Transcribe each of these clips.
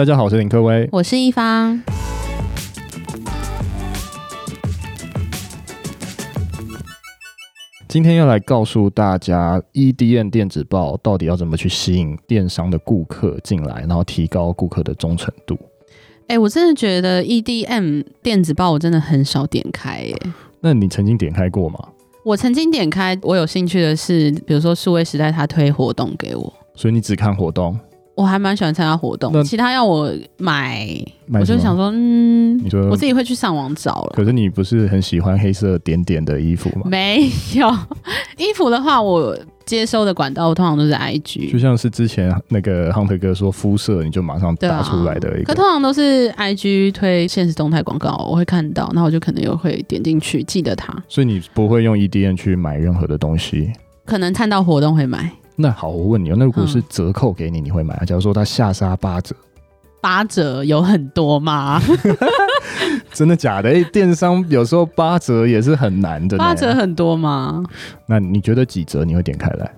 大家好，我是林科威，我是一方。今天要来告诉大家，EDM 电子报到底要怎么去吸引电商的顾客进来，然后提高顾客的忠诚度。哎、欸，我真的觉得 EDM 电子报我真的很少点开耶。那你曾经点开过吗？我曾经点开，我有兴趣的是，比如说数位时代他推活动给我，所以你只看活动。我还蛮喜欢参加活动，其他要我买，买我就想说，嗯，你说我自己会去上网找了。可是你不是很喜欢黑色点点的衣服吗？没有，衣服的话，我接收的管道通常都是 IG，就像是之前那个 Hunter 哥说肤色，你就马上打出来的一个。啊、可通常都是 IG 推现实动态广告，我会看到，那我就可能又会点进去记得它。所以你不会用 EDN 去买任何的东西？可能看到活动会买。那好，我问你哦，那如果是折扣给你，你会买？假如说他下杀八折，八折有很多吗？真的假的？哎，电商有时候八折也是很难的。八折很多吗？那你觉得几折你会点开来？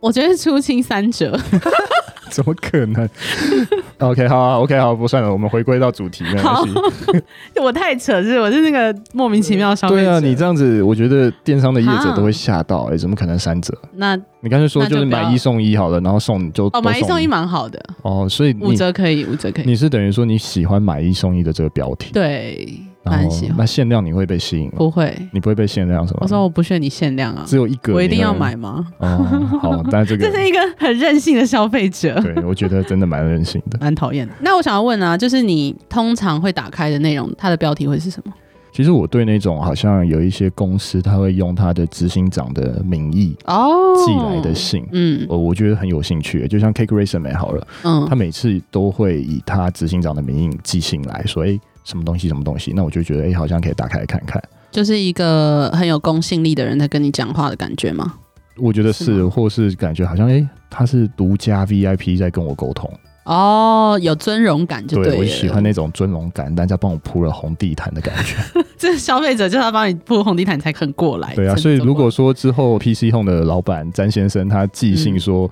我觉得出清三折。怎么可能？OK，好啊，OK，好，不算了，我们回归到主题，没关系。我太扯，是我是那个莫名其妙消费者。对啊，你这样子，我觉得电商的业者都会吓到。哎，怎么可能三折？那你刚才说就是买一送一好了，然后送就哦，买一送一蛮好的哦，所以五折可以，五折可以。你是等于说你喜欢买一送一的这个标题？对。蛮喜欢，那限量你会被吸引吗？不会，你不会被限量是吗？我说我不选你限量啊，只有一个，我一定要买吗？哦，好，但这个 这是一个很任性的消费者。对，我觉得真的蛮任性的，蛮讨厌的。那我想要问啊，就是你通常会打开的内容，它的标题会是什么？其实我对那种好像有一些公司，他会用他的执行长的名义哦寄来的信，嗯，我我觉得很有兴趣。就像 Cake Resume 好了，嗯，他每次都会以他执行长的名义寄信来说，哎。什么东西？什么东西？那我就觉得，哎、欸，好像可以打开来看看。就是一个很有公信力的人在跟你讲话的感觉吗？我觉得是，是或是感觉好像，哎、欸，他是独家 VIP 在跟我沟通。哦，有尊荣感就对了。我喜欢那种尊荣感，大家帮我铺了红地毯的感觉。这消费者叫他帮你铺红地毯才肯过来。对啊，所以如果说之后 PC Home 的老板詹先生他寄信说、嗯、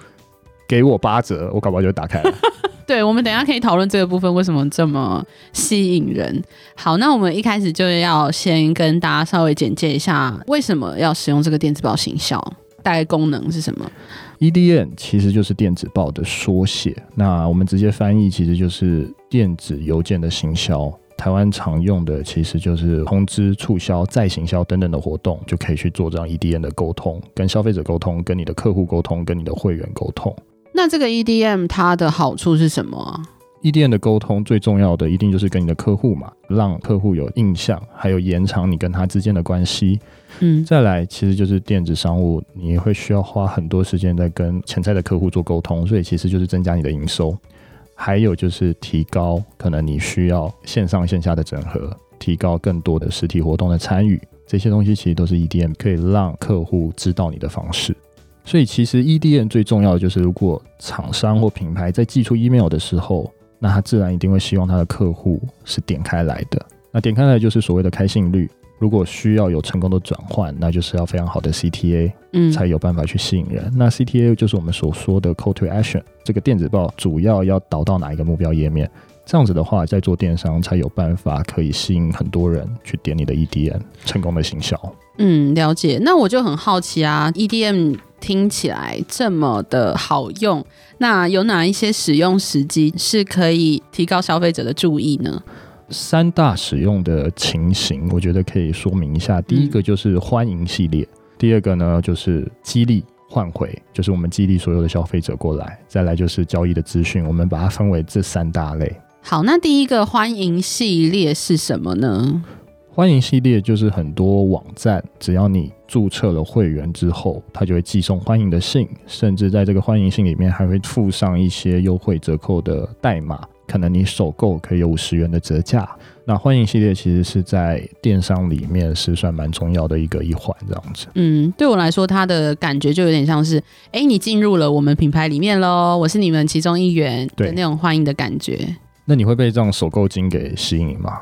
给我八折，我搞不好就会打开了。对，我们等一下可以讨论这个部分为什么这么吸引人。好，那我们一开始就要先跟大家稍微简介一下，为什么要使用这个电子报行销，大概功能是什么？EDN 其实就是电子报的缩写，那我们直接翻译其实就是电子邮件的行销。台湾常用的其实就是通知、促销、再行销等等的活动，就可以去做这样 EDN 的沟通，跟消费者沟通，跟你的客户沟通，跟你的会员沟通。那这个 EDM 它的好处是什么啊？EDM 的沟通最重要的一定就是跟你的客户嘛，让客户有印象，还有延长你跟他之间的关系。嗯，再来其实就是电子商务，你会需要花很多时间在跟潜在的客户做沟通，所以其实就是增加你的营收。还有就是提高可能你需要线上线下的整合，提高更多的实体活动的参与，这些东西其实都是 EDM 可以让客户知道你的方式。所以其实 EDM 最重要的就是，如果厂商或品牌在寄出 email 的时候，那他自然一定会希望他的客户是点开来的。那点开来就是所谓的开信率。如果需要有成功的转换，那就是要非常好的 CTA，嗯，才有办法去吸引人。嗯、那 CTA 就是我们所说的 Call to Action。这个电子报主要要导到哪一个目标页面？这样子的话，在做电商才有办法可以吸引很多人去点你的 EDM，成功的行销。嗯，了解。那我就很好奇啊，EDM 听起来这么的好用，那有哪一些使用时机是可以提高消费者的注意呢？三大使用的情形，我觉得可以说明一下。第一个就是欢迎系列，嗯、第二个呢就是激励换回，就是我们激励所有的消费者过来。再来就是交易的资讯，我们把它分为这三大类。好，那第一个欢迎系列是什么呢？欢迎系列就是很多网站，只要你注册了会员之后，它就会寄送欢迎的信，甚至在这个欢迎信里面还会附上一些优惠折扣的代码，可能你首购可以有五十元的折价。那欢迎系列其实是在电商里面是算蛮重要的一个一环，这样子。嗯，对我来说，它的感觉就有点像是，哎，你进入了我们品牌里面喽，我是你们其中一员的那种欢迎的感觉。那你会被这种首购金给吸引吗？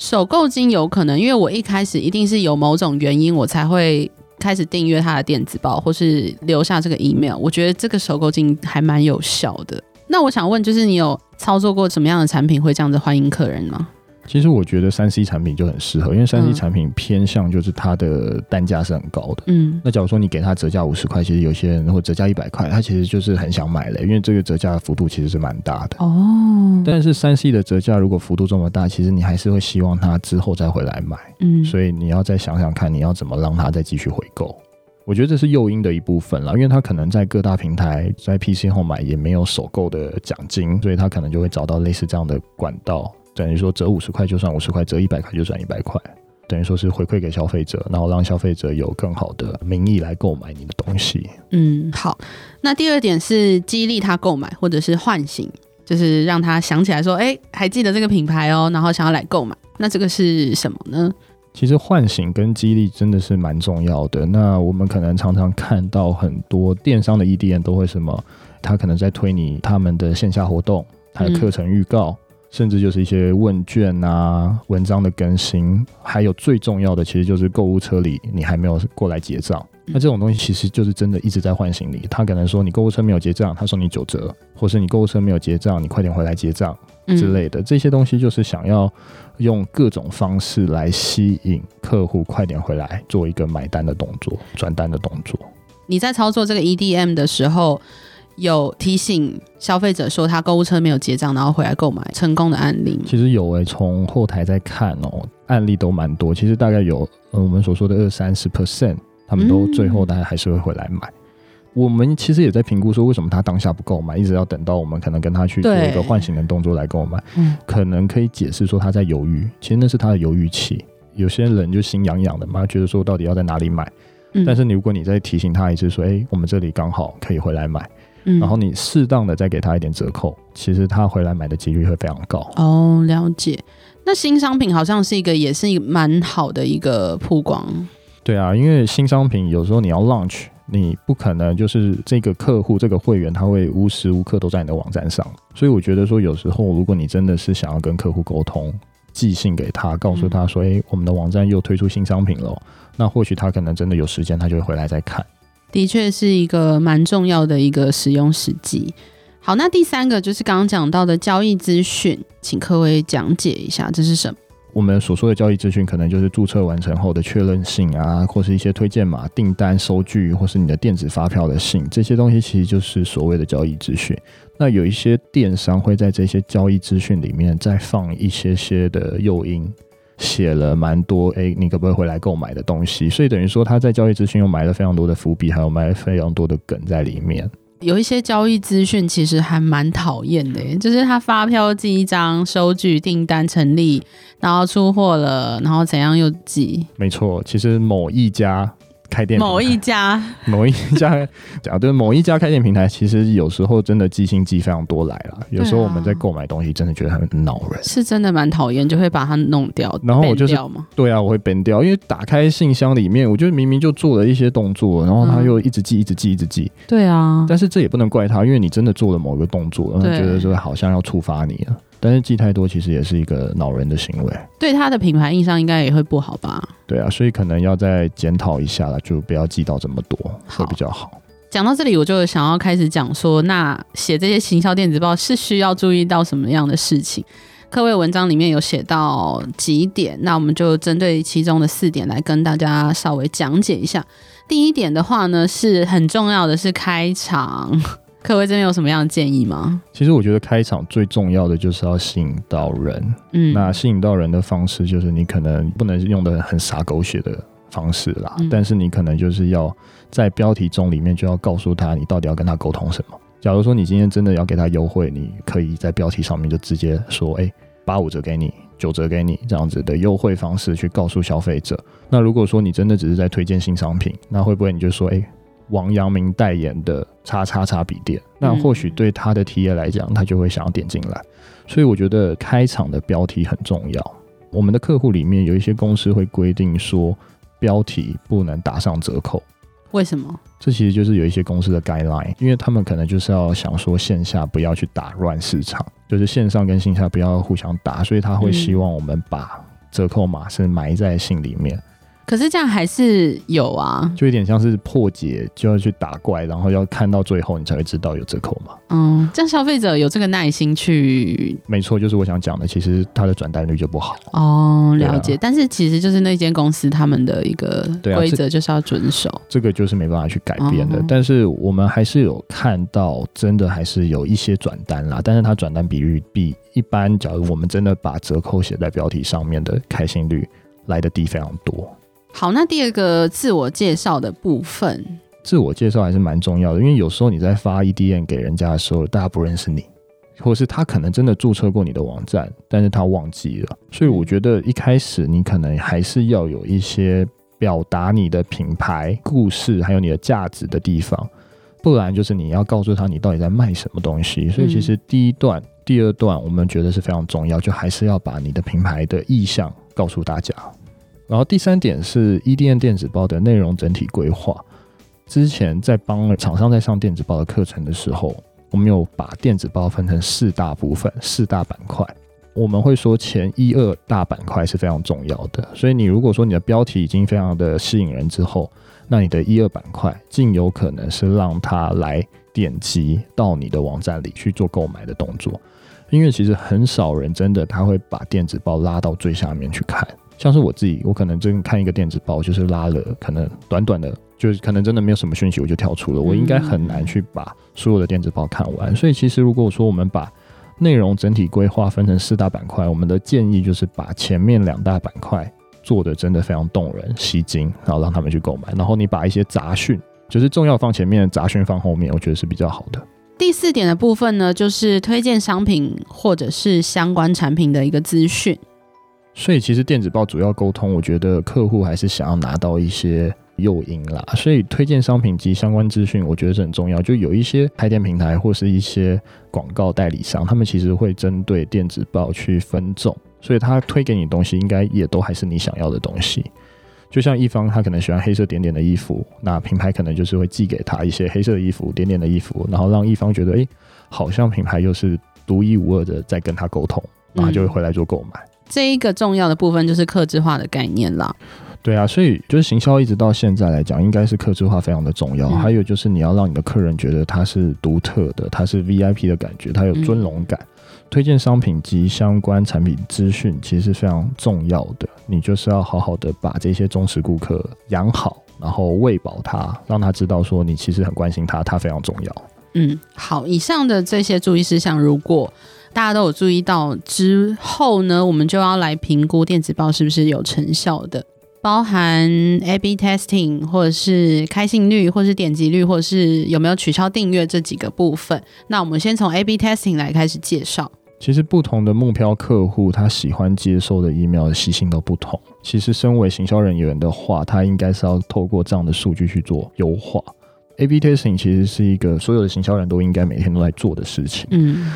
首购金有可能，因为我一开始一定是有某种原因，我才会开始订阅他的电子报，或是留下这个 email。我觉得这个首购金还蛮有效的。那我想问，就是你有操作过什么样的产品会这样子欢迎客人吗？其实我觉得三 C 产品就很适合，因为三 C 产品偏向就是它的单价是很高的。嗯，那假如说你给他折价五十块，其实有些人或折价一百块，他其实就是很想买嘞，因为这个折价的幅度其实是蛮大的。哦，但是三 C 的折价如果幅度这么大，其实你还是会希望他之后再回来买。嗯，所以你要再想想看，你要怎么让他再继续回购。我觉得这是诱因的一部分啦，因为他可能在各大平台在 PC 后买也没有首购的奖金，所以他可能就会找到类似这样的管道。等于说折五十块就算五十块，折一百块就算一百块，等于说是回馈给消费者，然后让消费者有更好的名义来购买你的东西。嗯，好。那第二点是激励他购买，或者是唤醒，就是让他想起来说，哎，还记得这个品牌哦，然后想要来购买。那这个是什么呢？其实唤醒跟激励真的是蛮重要的。那我们可能常常看到很多电商的 EDM 都会什么，他可能在推你他们的线下活动，他的课程预告。嗯甚至就是一些问卷啊、文章的更新，还有最重要的，其实就是购物车里你还没有过来结账。那这种东西其实就是真的一直在唤醒你。他可能说你购物车没有结账，他送你九折，或是你购物车没有结账，你快点回来结账之类的。这些东西就是想要用各种方式来吸引客户快点回来做一个买单的动作、转单的动作。你在操作这个 EDM 的时候，有提醒消费者说他购物车没有结账，然后回来购买成功的案例。其实有诶、欸，从后台在看哦、喔，案例都蛮多。其实大概有，呃，我们所说的二三十 percent，他们都最后大概还是会回来买。嗯、我们其实也在评估说，为什么他当下不购买，一直要等到我们可能跟他去做一个唤醒的动作来购买。嗯，可能可以解释说他在犹豫，其实那是他的犹豫期。有些人就心痒痒的嘛，觉得说到底要在哪里买。嗯、但是你如果你再提醒他一次说，哎、欸，我们这里刚好可以回来买。然后你适当的再给他一点折扣，其实他回来买的几率会非常高。哦，了解。那新商品好像是一个，也是一个蛮好的一个曝光。对啊，因为新商品有时候你要 launch，你不可能就是这个客户这个会员他会无时无刻都在你的网站上，所以我觉得说有时候如果你真的是想要跟客户沟通，寄信给他，告诉他说，哎、嗯，我们的网站又推出新商品了，那或许他可能真的有时间，他就会回来再看。的确是一个蛮重要的一个使用时机。好，那第三个就是刚刚讲到的交易资讯，请各位讲解一下这是什么？我们所说的交易资讯，可能就是注册完成后的确认信啊，或是一些推荐码、订单收据，或是你的电子发票的信，这些东西其实就是所谓的交易资讯。那有一些电商会在这些交易资讯里面再放一些些的诱因。写了蛮多，哎，你可不可以回来购买的东西？所以等于说他在交易资讯又埋了非常多的伏笔，还有埋了非常多的梗在里面。有一些交易资讯其实还蛮讨厌的，就是他发票寄一张，收据订单成立，然后出货了，然后怎样又寄？没错，其实某一家。开店某一家，某一家 讲对，某一家开店平台，其实有时候真的寄信寄非常多来了。有时候我们在购买东西，真的觉得很恼人，是真的蛮讨厌，就会把它弄掉。然后我就是，对啊，我会 ban 掉，因为打开信箱里面，我觉得明明就做了一些动作，然后他又一直寄，一直寄，一直寄。对啊，但是这也不能怪他，因为你真的做了某个动作，然后觉得说好像要触发你了。但是记太多其实也是一个恼人的行为，对他的品牌印象应该也会不好吧？对啊，所以可能要再检讨一下了，就不要记到这么多会比较好。讲到这里，我就想要开始讲说，那写这些行销电子报是需要注意到什么样的事情？各位文章里面有写到几点，那我们就针对其中的四点来跟大家稍微讲解一下。第一点的话呢，是很重要的是开场。各位这边有什么样的建议吗？其实我觉得开场最重要的就是要吸引到人。嗯，那吸引到人的方式就是你可能不能用的很洒狗血的方式啦，嗯，但是你可能就是要在标题中里面就要告诉他你到底要跟他沟通什么。假如说你今天真的要给他优惠，你可以在标题上面就直接说，哎，八五折给你，九折给你这样子的优惠方式去告诉消费者。那如果说你真的只是在推荐新商品，那会不会你就说，哎？王阳明代言的叉叉叉笔电，那或许对他的 TA 来讲，他就会想要点进来。所以我觉得开场的标题很重要。我们的客户里面有一些公司会规定说，标题不能打上折扣。为什么？这其实就是有一些公司的 guideline，因为他们可能就是要想说线下不要去打乱市场，就是线上跟线下不要互相打，所以他会希望我们把折扣码是埋在信里面。可是这样还是有啊，就有点像是破解，就要去打怪，然后要看到最后你才会知道有折扣嘛。嗯，这样消费者有这个耐心去？没错，就是我想讲的，其实它的转单率就不好。哦，了解。啊、但是其实就是那间公司他们的一个规则就是要遵守，啊、这，这个就是没办法去改变的。哦、但是我们还是有看到，真的还是有一些转单啦，但是它转单比率比一般，假如我们真的把折扣写在标题上面的开心率来的低非常多。好，那第二个自我介绍的部分，自我介绍还是蛮重要的，因为有时候你在发 EDM 给人家的时候，大家不认识你，或是他可能真的注册过你的网站，但是他忘记了，所以我觉得一开始你可能还是要有一些表达你的品牌故事，还有你的价值的地方，不然就是你要告诉他你到底在卖什么东西。所以其实第一段、第二段我们觉得是非常重要，就还是要把你的品牌的意向告诉大家。然后第三点是 EDN 电子报的内容整体规划。之前在帮厂商在上电子报的课程的时候，我们有把电子报分成四大部分、四大板块。我们会说前一二大板块是非常重要的，所以你如果说你的标题已经非常的吸引人之后，那你的一二板块尽有可能是让他来点击到你的网站里去做购买的动作，因为其实很少人真的他会把电子报拉到最下面去看。像是我自己，我可能真看一个电子报，就是拉了，可能短短的，就是可能真的没有什么讯息，我就跳出了。我应该很难去把所有的电子报看完。所以其实如果说我们把内容整体规划分成四大板块，我们的建议就是把前面两大板块做的真的非常动人、吸睛，然后让他们去购买。然后你把一些杂讯，就是重要放前面，杂讯放后面，我觉得是比较好的。第四点的部分呢，就是推荐商品或者是相关产品的一个资讯。所以其实电子报主要沟通，我觉得客户还是想要拿到一些诱因啦。所以推荐商品及相关资讯，我觉得是很重要。就有一些开店平台或是一些广告代理商，他们其实会针对电子报去分众，所以他推给你东西，应该也都还是你想要的东西。就像一方他可能喜欢黑色点点的衣服，那品牌可能就是会寄给他一些黑色的衣服、点点的衣服，然后让一方觉得，哎，好像品牌又是独一无二的在跟他沟通，然后就会回来做购买。嗯这一个重要的部分就是克制化的概念啦。对啊，所以就是行销一直到现在来讲，应该是客制化非常的重要。嗯、还有就是你要让你的客人觉得他是独特的，他是 VIP 的感觉，他有尊荣感。嗯、推荐商品及相关产品资讯其实是非常重要的。你就是要好好的把这些忠实顾客养好，然后喂饱他，让他知道说你其实很关心他，他非常重要。嗯，好，以上的这些注意事项，如果大家都有注意到之后呢，我们就要来评估电子报是不是有成效的，包含 A/B testing 或者是开信率，或者是点击率，或者是有没有取消订阅这几个部分。那我们先从 A/B testing 来开始介绍。其实不同的目标客户，他喜欢接收的 email 的习性都不同。其实身为行销人员的话，他应该是要透过这样的数据去做优化。A/B testing 其实是一个所有的行销人都应该每天都在做的事情。嗯。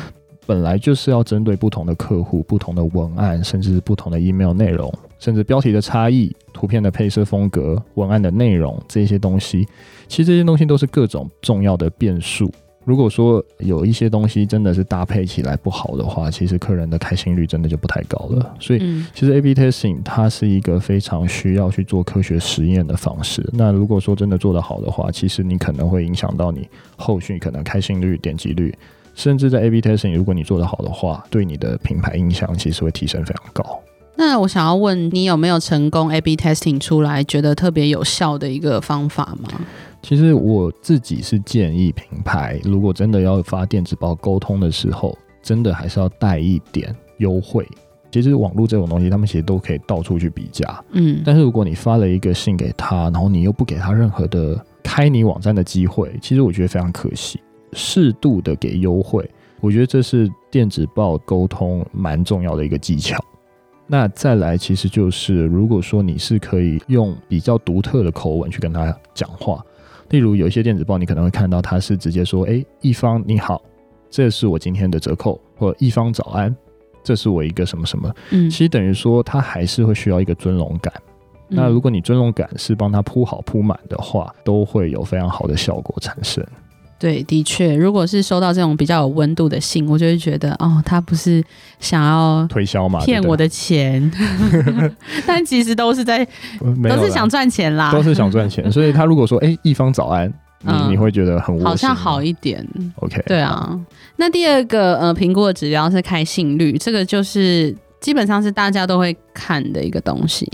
本来就是要针对不同的客户、不同的文案，甚至是不同的 email 内容，甚至标题的差异、图片的配色风格、文案的内容这些东西，其实这些东西都是各种重要的变数。如果说有一些东西真的是搭配起来不好的话，其实客人的开心率真的就不太高了。所以，其实 A/B testing 它是一个非常需要去做科学实验的方式。那如果说真的做得好的话，其实你可能会影响到你后续可能开心率、点击率。甚至在 A/B testing，如果你做得好的话，对你的品牌印象其实会提升非常高。那我想要问你，有没有成功 A/B testing 出来觉得特别有效的一个方法吗？其实我自己是建议品牌，如果真的要发电子报沟通的时候，真的还是要带一点优惠。其实网络这种东西，他们其实都可以到处去比价。嗯，但是如果你发了一个信给他，然后你又不给他任何的开你网站的机会，其实我觉得非常可惜。适度的给优惠，我觉得这是电子报沟通蛮重要的一个技巧。那再来，其实就是如果说你是可以用比较独特的口吻去跟他讲话，例如有一些电子报，你可能会看到他是直接说：“哎，一方你好，这是我今天的折扣。”或者“一方早安，这是我一个什么什么。”嗯，其实等于说他还是会需要一个尊荣感。那如果你尊荣感是帮他铺好铺满的话，都会有非常好的效果产生。对，的确，如果是收到这种比较有温度的信，我就会觉得哦，他不是想要推销嘛，骗我的钱，但其实都是在 都是想赚钱啦，都是想赚钱。所以他如果说哎，一方早安，你、嗯、你会觉得很好像好一点。OK，对啊。那第二个呃，评估的指标是开信率，这个就是基本上是大家都会看的一个东西。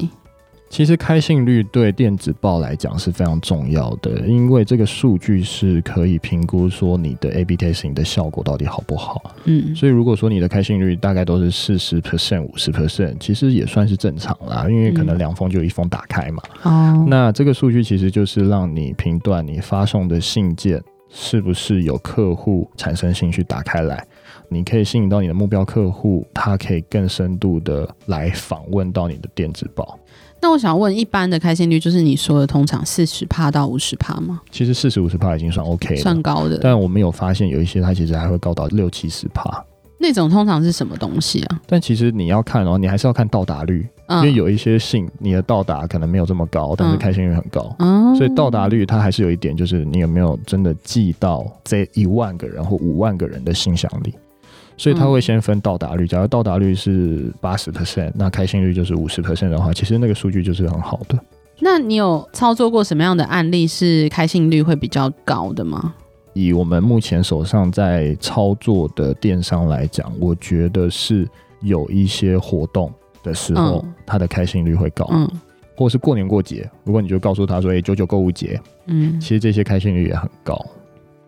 其实开信率对电子报来讲是非常重要的，因为这个数据是可以评估说你的 A/B testing 的效果到底好不好。嗯，所以如果说你的开信率大概都是四十 percent、五十 percent，其实也算是正常啦，因为可能两封就一封打开嘛。哦、嗯，那这个数据其实就是让你评断你发送的信件是不是有客户产生兴趣打开来，你可以吸引到你的目标客户，他可以更深度的来访问到你的电子报。那我想问，一般的开心率就是你说的通常四十趴到五十趴吗？其实四十五十趴已经算 OK 了，算高的。但我们有发现有一些它其实还会高到六七十趴。那种通常是什么东西啊？但其实你要看哦，你还是要看到达率，嗯、因为有一些信你的到达可能没有这么高，但是开心率很高。嗯、所以到达率它还是有一点，就是你有没有真的寄到这一万个人或五万个人的信箱里。所以他会先分到达率，假如到达率是八十 percent，那开心率就是五十 percent 的话，其实那个数据就是很好的。那你有操作过什么样的案例是开信率会比较高的吗？以我们目前手上在操作的电商来讲，我觉得是有一些活动的时候，嗯、它的开信率会高，嗯，或者是过年过节，如果你就告诉他说，哎，九九购物节，嗯，其实这些开信率也很高。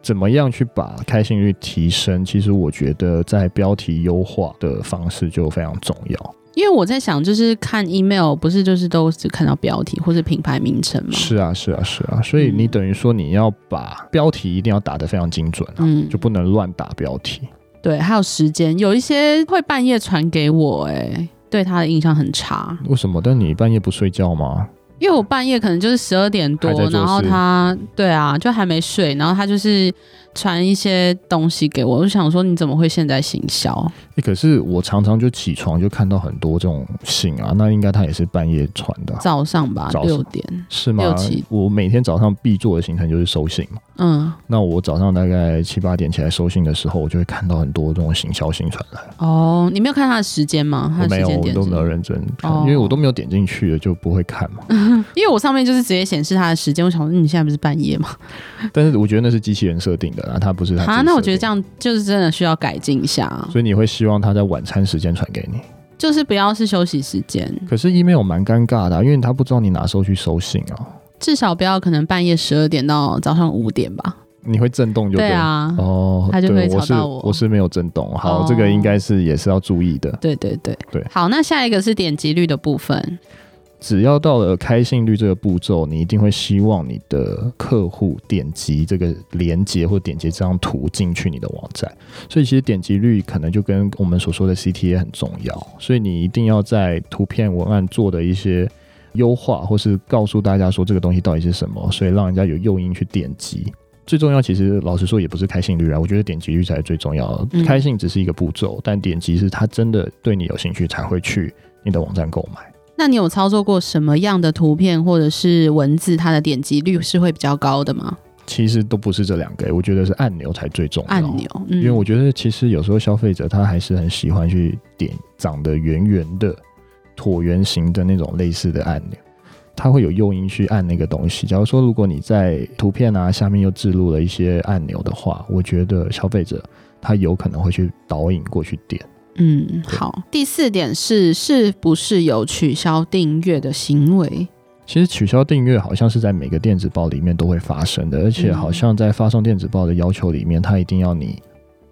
怎么样去把开信率提升？其实我觉得在标题优化的方式就非常重要。因为我在想，就是看 email 不是就是都只看到标题或者品牌名称吗？是啊，是啊，是啊。所以你等于说你要把标题一定要打得非常精准啊，嗯，就不能乱打标题。对，还有时间，有一些会半夜传给我，哎，对他的印象很差。为什么？但你半夜不睡觉吗？因为我半夜可能就是十二点多，然后他对啊，就还没睡，然后他就是。传一些东西给我，我就想说你怎么会现在行销？哎、欸，可是我常常就起床就看到很多这种信啊，那应该他也是半夜传的，早上吧，六点是吗？六七，我每天早上必做的行程就是收信嘛。嗯，那我早上大概七八点起来收信的时候，我就会看到很多这种行销信传来。哦，你没有看他的时间吗？他的时间点没有，我都没有认真看，哦、因为我都没有点进去的，就不会看嘛。因为我上面就是直接显示他的时间，我想说你现在不是半夜吗？但是我觉得那是机器人设定的。啊，他不是他啊，那我觉得这样就是真的需要改进一下。所以你会希望他在晚餐时间传给你，就是不要是休息时间。可是 email 蛮尴尬的啊，因为他不知道你哪时候去收信啊。至少不要可能半夜十二点到早上五点吧。你会震动就对，对啊，哦，他就会吵到我。我是我是没有震动，好，哦，这个应该是也是要注意的。对对对对，好，那下一个是点击率的部分。只要到了开信率这个步骤，你一定会希望你的客户点击这个连接或点击这张图进去你的网站，所以其实点击率可能就跟我们所说的 CTA 很重要，所以你一定要在图片文案做的一些优化，或是告诉大家说这个东西到底是什么，所以让人家有诱因去点击。最重要，其实老实说也不是开信率啊，我觉得点击率才是最重要的。开信只是一个步骤，但点击是他真的对你有兴趣才会去你的网站购买。那你有操作过什么样的图片或者是文字，它的点击率是会比较高的吗？其实都不是这两个，我觉得是按钮才最重要。按钮，嗯，因为我觉得其实有时候消费者他还是很喜欢去点长得圆圆的、椭圆形的那种类似的按钮，他会有诱因去按那个东西。假如说如果你在图片啊下面又置入了一些按钮的话，我觉得消费者他有可能会去导引过去点。嗯，好。第四点是，是不是有取消订阅的行为？其实取消订阅好像是在每个电子报里面都会发生的，而且好像在发送电子报的要求里面，它一定要你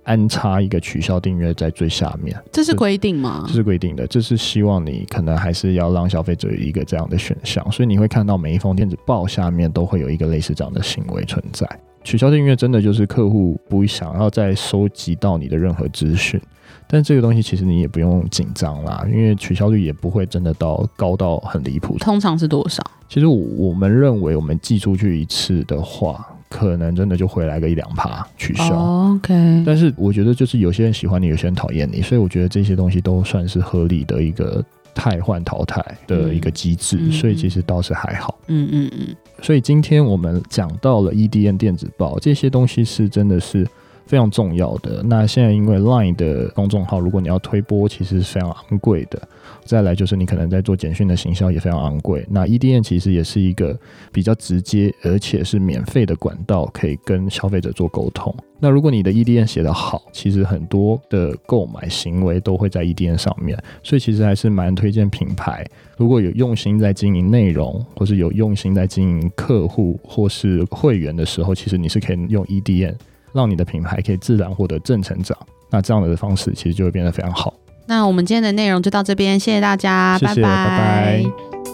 安插一个取消订阅在最下面。这是规定吗？这是规定的，这是希望你可能还是要让消费者有一个这样的选项，所以你会看到每一封电子报下面都会有一个类似这样的行为存在。取消订阅真的就是客户不想要再收集到你的任何资讯。但这个东西其实你也不用紧张啦，因为取消率也不会真的到高到很离谱。通常是多少？其实我我们认为，我们寄出去一次的话，可能真的就回来个一两趴取消。Oh, OK。但是我觉得就是有些人喜欢你，有些人讨厌你，所以我觉得这些东西都算是合理的一个汰换淘汰的一个机制，嗯、所以其实倒是还好。嗯嗯嗯。所以今天我们讲到了 EDN 电子报这些东西是真的是。非常重要的。那现在因为 Line 的公众号，如果你要推播，其实是非常昂贵的。再来就是你可能在做简讯的行销也非常昂贵。那 EDM 其实也是一个比较直接而且是免费的管道，可以跟消费者做沟通。那如果你的 EDM 写得好，其实很多的购买行为都会在 EDM 上面。所以其实还是蛮推荐品牌，如果有用心在经营内容，或是有用心在经营客户或是会员的时候，其实你是可以用 EDM。让你的品牌可以自然获得正成长，那这样的方式其实就会变得非常好。那我们今天的内容就到这边，谢谢大家，谢谢，拜拜。拜拜。